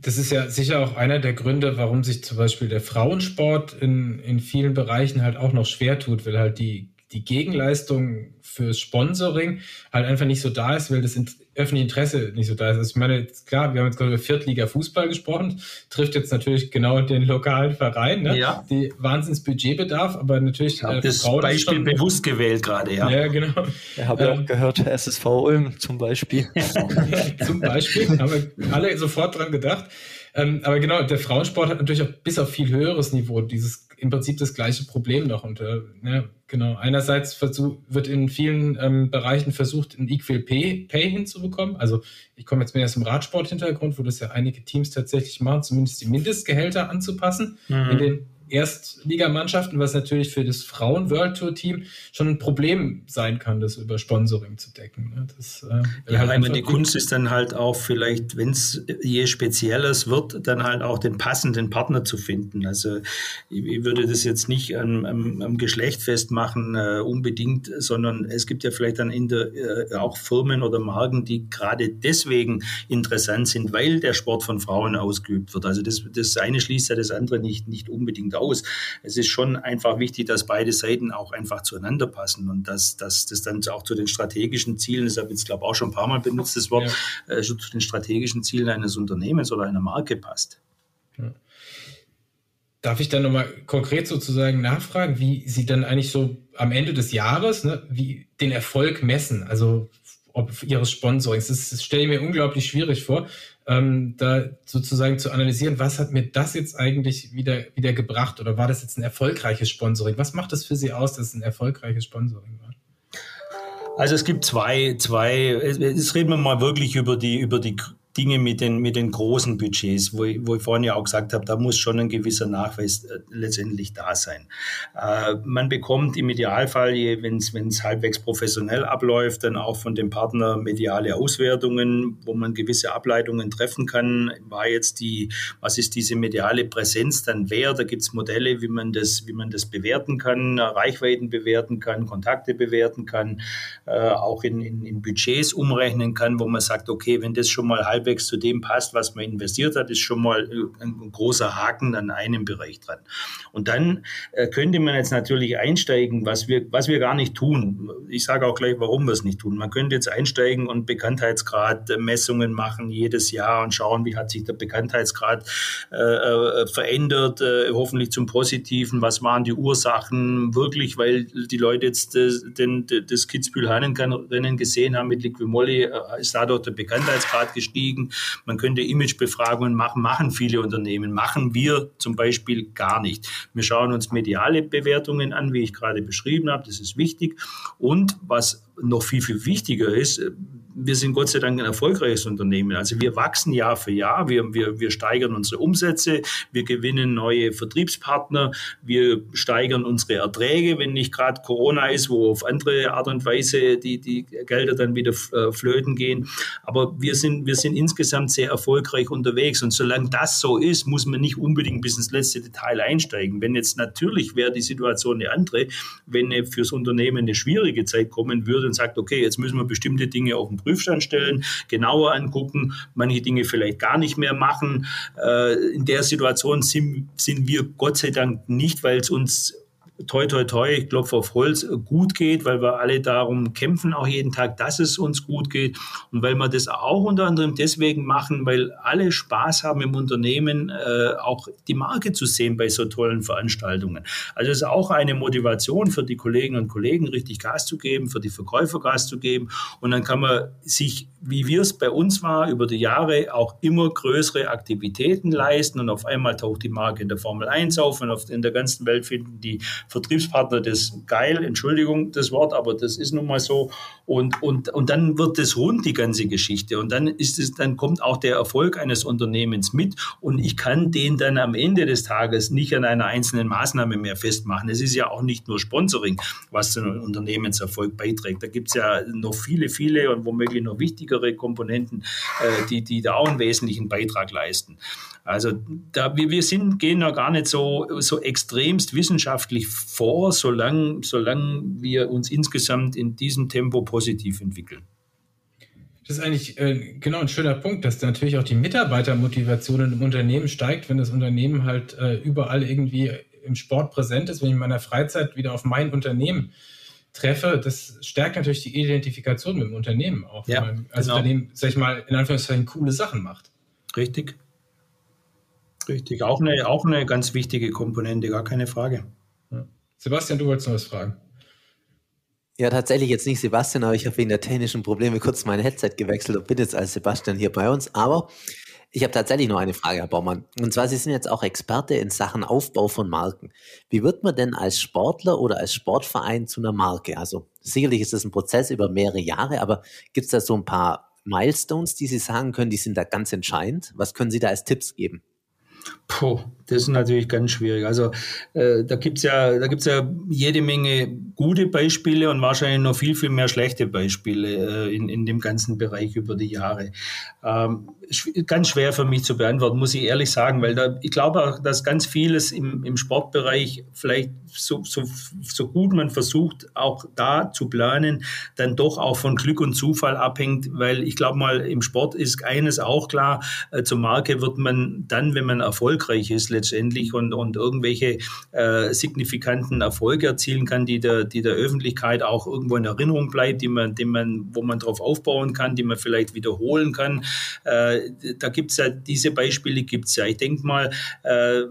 Das ist ja sicher auch einer der Gründe, warum sich zum Beispiel der Frauensport in, in vielen Bereichen halt auch noch schwer tut, weil halt die die Gegenleistung fürs Sponsoring halt einfach nicht so da ist, weil das öffentliche Interesse nicht so da ist. Also ich meine, klar, wir haben jetzt gerade über Viertliga Fußball gesprochen, trifft jetzt natürlich genau den lokalen Verein, ne? ja. die Wahnsinns Budgetbedarf, aber natürlich. Ich äh, das Frau Beispiel schon, bewusst gewählt gerade, ja. Ja, genau. Ich habe ja auch ähm, gehört, SSV Ulm zum Beispiel. zum Beispiel, haben wir alle sofort dran gedacht. Ähm, aber genau, der Frauensport hat natürlich auch bis auf viel höheres Niveau dieses im Prinzip das gleiche Problem noch. Und äh, ja, genau, einerseits versuch, wird in vielen ähm, Bereichen versucht, ein Equal Pay, Pay hinzubekommen. Also ich komme jetzt mehr aus dem Radsport-Hintergrund, wo das ja einige Teams tatsächlich machen, zumindest die Mindestgehälter anzupassen mhm. in den Erstligamannschaften, was natürlich für das Frauen-World Tour-Team schon ein Problem sein kann, das über Sponsoring zu decken. Ne? Das, äh, ja, halt die Kunst ist dann halt auch vielleicht, wenn es je spezielles wird, dann halt auch den passenden Partner zu finden. Also ich, ich würde das jetzt nicht am, am, am Geschlecht festmachen äh, unbedingt, sondern es gibt ja vielleicht dann in der, äh, auch Firmen oder Marken, die gerade deswegen interessant sind, weil der Sport von Frauen ausgeübt wird. Also das, das eine schließt ja das andere nicht, nicht unbedingt aus. Es ist schon einfach wichtig, dass beide Seiten auch einfach zueinander passen und dass, dass das dann auch zu den strategischen Zielen, das habe ich jetzt glaube auch schon ein paar Mal benutzt, das Wort, ja. äh, zu den strategischen Zielen eines Unternehmens oder einer Marke passt. Ja. Darf ich dann nochmal konkret sozusagen nachfragen, wie Sie dann eigentlich so am Ende des Jahres ne, wie den Erfolg messen? Also ob Ihres Sponsorings. Das, das stelle ich mir unglaublich schwierig vor ähm, da sozusagen zu analysieren, was hat mir das jetzt eigentlich wieder, wieder gebracht oder war das jetzt ein erfolgreiches Sponsoring? Was macht es für Sie aus, dass es ein erfolgreiches Sponsoring war? Also es gibt zwei, zwei, jetzt reden wir mal wirklich über die, über die Dinge mit den, mit den großen Budgets, wo ich, wo ich vorhin ja auch gesagt habe, da muss schon ein gewisser Nachweis äh, letztendlich da sein. Äh, man bekommt im Idealfall, wenn es halbwegs professionell abläuft, dann auch von dem Partner mediale Auswertungen, wo man gewisse Ableitungen treffen kann. War jetzt die, was ist diese mediale Präsenz dann wert? Da gibt es Modelle, wie man, das, wie man das bewerten kann, Reichweiten bewerten kann, Kontakte bewerten kann, äh, auch in, in, in Budgets umrechnen kann, wo man sagt, okay, wenn das schon mal halb halbwegs zu dem passt, was man investiert hat, ist schon mal äh, ein großer Haken an einem Bereich dran. Und dann äh, könnte man jetzt natürlich einsteigen, was wir, was wir gar nicht tun. Ich sage auch gleich, warum wir es nicht tun. Man könnte jetzt einsteigen und Bekanntheitsgrad-Messungen machen jedes Jahr und schauen, wie hat sich der Bekanntheitsgrad äh, äh verändert, äh, hoffentlich zum Positiven. Was waren die Ursachen wirklich, weil die Leute jetzt äh, den, das Kitzbühel-Hannen-Rennen gesehen haben mit Liquimolli, ist dadurch der Bekanntheitsgrad gestiegen. Man könnte Imagebefragungen machen, machen viele Unternehmen, machen wir zum Beispiel gar nicht. Wir schauen uns mediale Bewertungen an, wie ich gerade beschrieben habe, das ist wichtig. Und was noch viel, viel wichtiger ist, wir sind Gott sei Dank ein erfolgreiches Unternehmen. Also wir wachsen Jahr für Jahr, wir, wir, wir steigern unsere Umsätze, wir gewinnen neue Vertriebspartner, wir steigern unsere Erträge, wenn nicht gerade Corona ist, wo auf andere Art und Weise die, die Gelder dann wieder äh, flöten gehen. Aber wir sind, wir sind insgesamt sehr erfolgreich unterwegs. Und solange das so ist, muss man nicht unbedingt bis ins letzte Detail einsteigen. Wenn jetzt natürlich wäre die Situation eine andere, wenn fürs Unternehmen eine schwierige Zeit kommen würde und sagt, okay, jetzt müssen wir bestimmte Dinge auf den Prüfstand stellen, genauer angucken, manche Dinge vielleicht gar nicht mehr machen. Äh, in der Situation sind, sind wir Gott sei Dank nicht, weil es uns toi, toi, toi, ich klopfe auf Holz, gut geht, weil wir alle darum kämpfen, auch jeden Tag, dass es uns gut geht. Und weil wir das auch unter anderem deswegen machen, weil alle Spaß haben im Unternehmen, äh, auch die Marke zu sehen bei so tollen Veranstaltungen. Also es ist auch eine Motivation für die Kolleginnen und Kollegen, richtig Gas zu geben, für die Verkäufer Gas zu geben. Und dann kann man sich, wie wir es bei uns war, über die Jahre auch immer größere Aktivitäten leisten. Und auf einmal taucht die Marke in der Formel 1 auf und in der ganzen Welt finden die Vertriebspartner das geil, Entschuldigung das Wort, aber das ist nun mal so. Und, und, und dann wird das rund, die ganze Geschichte. Und dann ist es, dann kommt auch der Erfolg eines Unternehmens mit. Und ich kann den dann am Ende des Tages nicht an einer einzelnen Maßnahme mehr festmachen. Es ist ja auch nicht nur Sponsoring, was zu einem Unternehmenserfolg beiträgt. Da gibt es ja noch viele, viele und womöglich noch wichtigere Komponenten, äh, die, die da auch einen wesentlichen Beitrag leisten. Also da, wir, wir sind, gehen da gar nicht so, so extremst wissenschaftlich vor, solange, solange wir uns insgesamt in diesem Tempo positiv entwickeln. Das ist eigentlich äh, genau ein schöner Punkt, dass natürlich auch die Mitarbeitermotivation im Unternehmen steigt, wenn das Unternehmen halt äh, überall irgendwie im Sport präsent ist. Wenn ich in meiner Freizeit wieder auf mein Unternehmen treffe, das stärkt natürlich die Identifikation mit dem Unternehmen auch. Ja, man als genau. Unternehmen, sag ich mal, in Anführungszeichen coole Sachen macht. Richtig. Richtig. Auch eine, auch eine ganz wichtige Komponente, gar keine Frage. Sebastian, du wolltest noch was fragen. Ja, tatsächlich jetzt nicht Sebastian, aber ich habe wegen der technischen Probleme kurz mein Headset gewechselt und bin jetzt als Sebastian hier bei uns. Aber ich habe tatsächlich noch eine Frage, Herr Baumann. Und zwar, Sie sind jetzt auch Experte in Sachen Aufbau von Marken. Wie wird man denn als Sportler oder als Sportverein zu einer Marke? Also sicherlich ist das ein Prozess über mehrere Jahre, aber gibt es da so ein paar Milestones, die Sie sagen können, die sind da ganz entscheidend? Was können Sie da als Tipps geben? Puh, das ist natürlich ganz schwierig. Also äh, da gibt's ja, da gibt's ja jede Menge gute Beispiele und wahrscheinlich noch viel, viel mehr schlechte Beispiele äh, in, in dem ganzen Bereich über die Jahre. Ähm, ganz schwer für mich zu beantworten, muss ich ehrlich sagen, weil da, ich glaube auch, dass ganz vieles im, im Sportbereich vielleicht so, so, so gut man versucht, auch da zu planen, dann doch auch von Glück und Zufall abhängt, weil ich glaube mal, im Sport ist eines auch klar, äh, zur Marke wird man dann, wenn man erfolgreich ist letztendlich und, und irgendwelche äh, signifikanten Erfolge erzielen kann, die der, die der Öffentlichkeit auch irgendwo in Erinnerung bleibt, die man, die man, wo man drauf aufbauen kann, die man vielleicht wiederholen kann. Äh, da gibt's ja diese Beispiele gibt's ja. Ich denke mal, äh,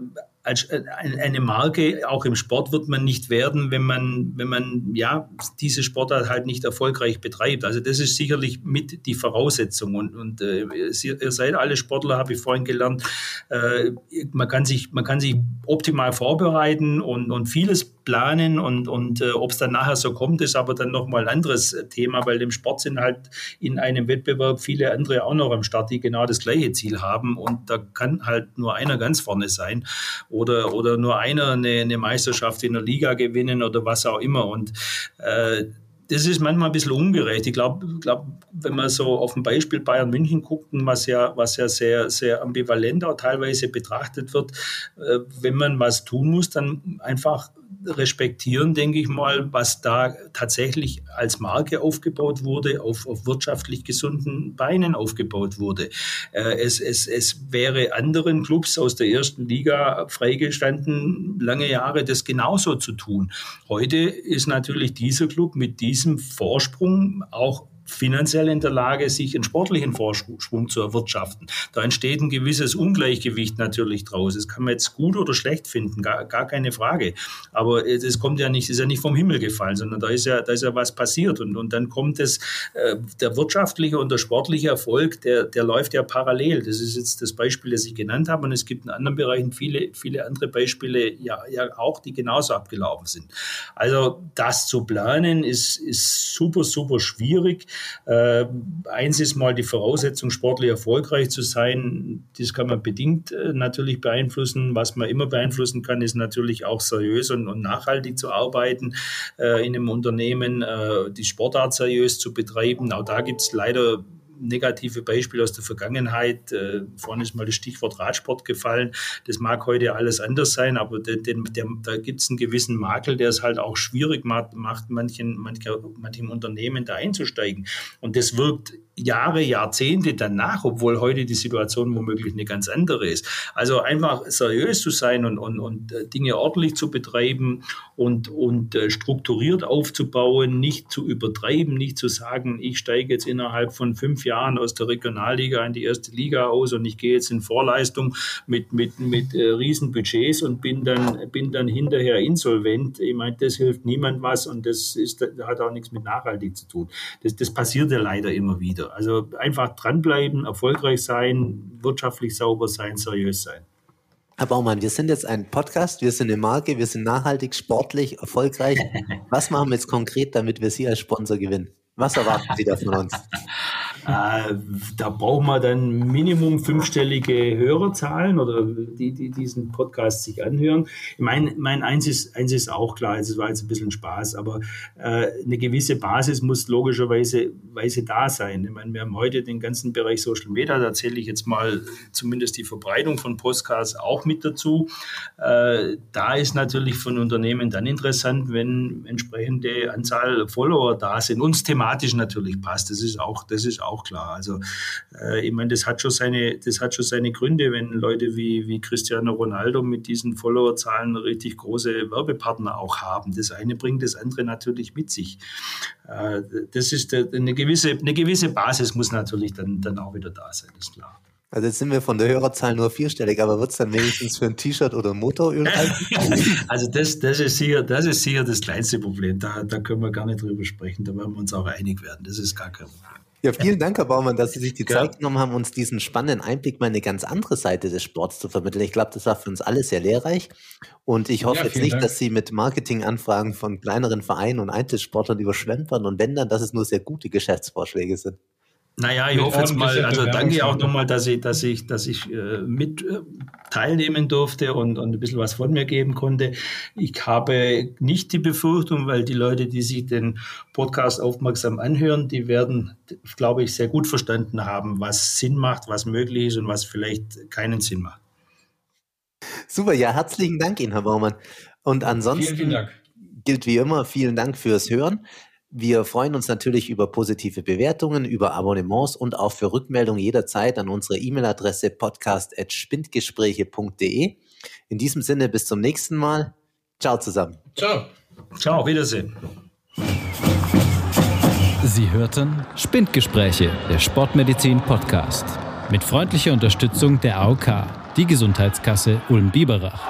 als äh, eine Marke, auch im Sport wird man nicht werden, wenn man, wenn man ja diese Sportart halt nicht erfolgreich betreibt. Also das ist sicherlich mit die Voraussetzung. Und, und äh, ihr seid alle Sportler, habe ich vorhin gelernt. Äh, man kann sich, man kann sich optimal vorbereiten und, und vieles planen und, und äh, ob es dann nachher so kommt, ist aber dann nochmal ein anderes Thema, weil im Sport sind halt in einem Wettbewerb viele andere auch noch am Start, die genau das gleiche Ziel haben und da kann halt nur einer ganz vorne sein oder, oder nur einer eine, eine Meisterschaft in der Liga gewinnen oder was auch immer und äh, das ist manchmal ein bisschen ungerecht. Ich glaube, glaub, wenn man so auf ein Beispiel Bayern München guckt, was ja, was ja sehr, sehr ambivalent auch teilweise betrachtet wird, äh, wenn man was tun muss, dann einfach respektieren, denke ich mal, was da tatsächlich als Marke aufgebaut wurde, auf, auf wirtschaftlich gesunden Beinen aufgebaut wurde. Äh, es, es, es wäre anderen Clubs aus der ersten Liga freigestanden, lange Jahre das genauso zu tun. Heute ist natürlich dieser Club mit diesem Vorsprung auch finanziell in der Lage, sich einen sportlichen Vorsprung zu erwirtschaften. Da entsteht ein gewisses Ungleichgewicht natürlich draus. Das kann man jetzt gut oder schlecht finden, gar, gar keine Frage. Aber das kommt ja nicht, ist ja nicht vom Himmel gefallen, sondern da ist ja, da ist ja was passiert. Und, und dann kommt es, äh, der wirtschaftliche und der sportliche Erfolg, der, der läuft ja parallel. Das ist jetzt das Beispiel, das ich genannt habe. Und es gibt in anderen Bereichen viele, viele andere Beispiele, ja, ja auch, die genauso abgelaufen sind. Also das zu planen ist, ist super, super schwierig. Äh, eins ist mal die Voraussetzung, sportlich erfolgreich zu sein. Das kann man bedingt äh, natürlich beeinflussen. Was man immer beeinflussen kann, ist natürlich auch seriös und, und nachhaltig zu arbeiten äh, in einem Unternehmen, äh, die Sportart seriös zu betreiben. Auch da gibt es leider negative Beispiele aus der Vergangenheit. Äh, vorhin ist mal das Stichwort Radsport gefallen. Das mag heute alles anders sein, aber den, den, der, da gibt es einen gewissen Makel, der es halt auch schwierig macht, macht manchen, manchen, manchen Unternehmen da einzusteigen. Und das wirkt Jahre, Jahrzehnte danach, obwohl heute die Situation womöglich eine ganz andere ist. Also einfach seriös zu sein und, und, und Dinge ordentlich zu betreiben und, und strukturiert aufzubauen, nicht zu übertreiben, nicht zu sagen, ich steige jetzt innerhalb von fünf Jahren aus der Regionalliga in die erste Liga aus und ich gehe jetzt in Vorleistung mit, mit, mit äh, riesen Budgets und bin dann, bin dann hinterher insolvent. Ich meine, das hilft niemand was und das ist, hat auch nichts mit nachhaltig zu tun. Das, das passiert ja leider immer wieder. Also einfach dranbleiben, erfolgreich sein, wirtschaftlich sauber sein, seriös sein. Herr Baumann, wir sind jetzt ein Podcast, wir sind eine Marke, wir sind nachhaltig, sportlich, erfolgreich. Was machen wir jetzt konkret, damit wir Sie als Sponsor gewinnen? Was erwarten Sie da von uns? Äh, da braucht man dann Minimum fünfstellige Hörerzahlen oder die, die diesen Podcast sich anhören. Ich meine, mein eins ist, eins ist auch klar, es war jetzt ein bisschen Spaß, aber äh, eine gewisse Basis muss logischerweise Weise da sein. Ich meine, wir haben heute den ganzen Bereich Social Media, da zähle ich jetzt mal zumindest die Verbreitung von Podcasts auch mit dazu. Äh, da ist natürlich von Unternehmen dann interessant, wenn entsprechende Anzahl Follower da sind, uns thematisch natürlich passt. Das ist auch, das ist auch klar. Also äh, ich meine, das hat schon seine, das hat schon seine Gründe, wenn Leute wie, wie Cristiano Ronaldo mit diesen Followerzahlen richtig große Werbepartner auch haben. Das eine bringt das andere natürlich mit sich. Äh, das ist eine gewisse, eine gewisse Basis muss natürlich dann, dann auch wieder da sein, ist klar. Also jetzt sind wir von der Hörerzahl nur vierstellig, aber wird es dann wenigstens für ein T-Shirt oder ein Motoröl reichen? also das, das, ist sicher, das ist sicher das kleinste Problem. Da, da können wir gar nicht drüber sprechen. Da werden wir uns auch einig werden. Das ist gar kein Problem. Ja, vielen Dank, Herr Baumann, dass Sie sich die Zeit genommen haben, uns diesen spannenden Einblick mal in eine ganz andere Seite des Sports zu vermitteln. Ich glaube, das war für uns alle sehr lehrreich. Und ich hoffe ja, jetzt nicht, Dank. dass Sie mit Marketinganfragen von kleineren Vereinen und Einzelsportlern überschwemmt werden und wenn dann, dass es nur sehr gute Geschäftsvorschläge sind. Naja, ich hoffe jetzt mal, also danke auch nochmal, dass ich, dass ich, dass ich äh, mit äh, teilnehmen durfte und, und ein bisschen was von mir geben konnte. Ich habe nicht die Befürchtung, weil die Leute, die sich den Podcast aufmerksam anhören, die werden, glaube ich, sehr gut verstanden haben, was Sinn macht, was möglich ist und was vielleicht keinen Sinn macht. Super, ja, herzlichen Dank Ihnen, Herr Baumann. Und ansonsten vielen, vielen gilt wie immer, vielen Dank fürs Hören. Wir freuen uns natürlich über positive Bewertungen, über Abonnements und auch für Rückmeldungen jederzeit an unsere E-Mail-Adresse podcast.spindgespräche.de. In diesem Sinne, bis zum nächsten Mal. Ciao zusammen. Ciao. Ciao, Wiedersehen. Sie hörten Spindgespräche, der Sportmedizin Podcast. Mit freundlicher Unterstützung der AOK, die Gesundheitskasse Ulm-Biberach.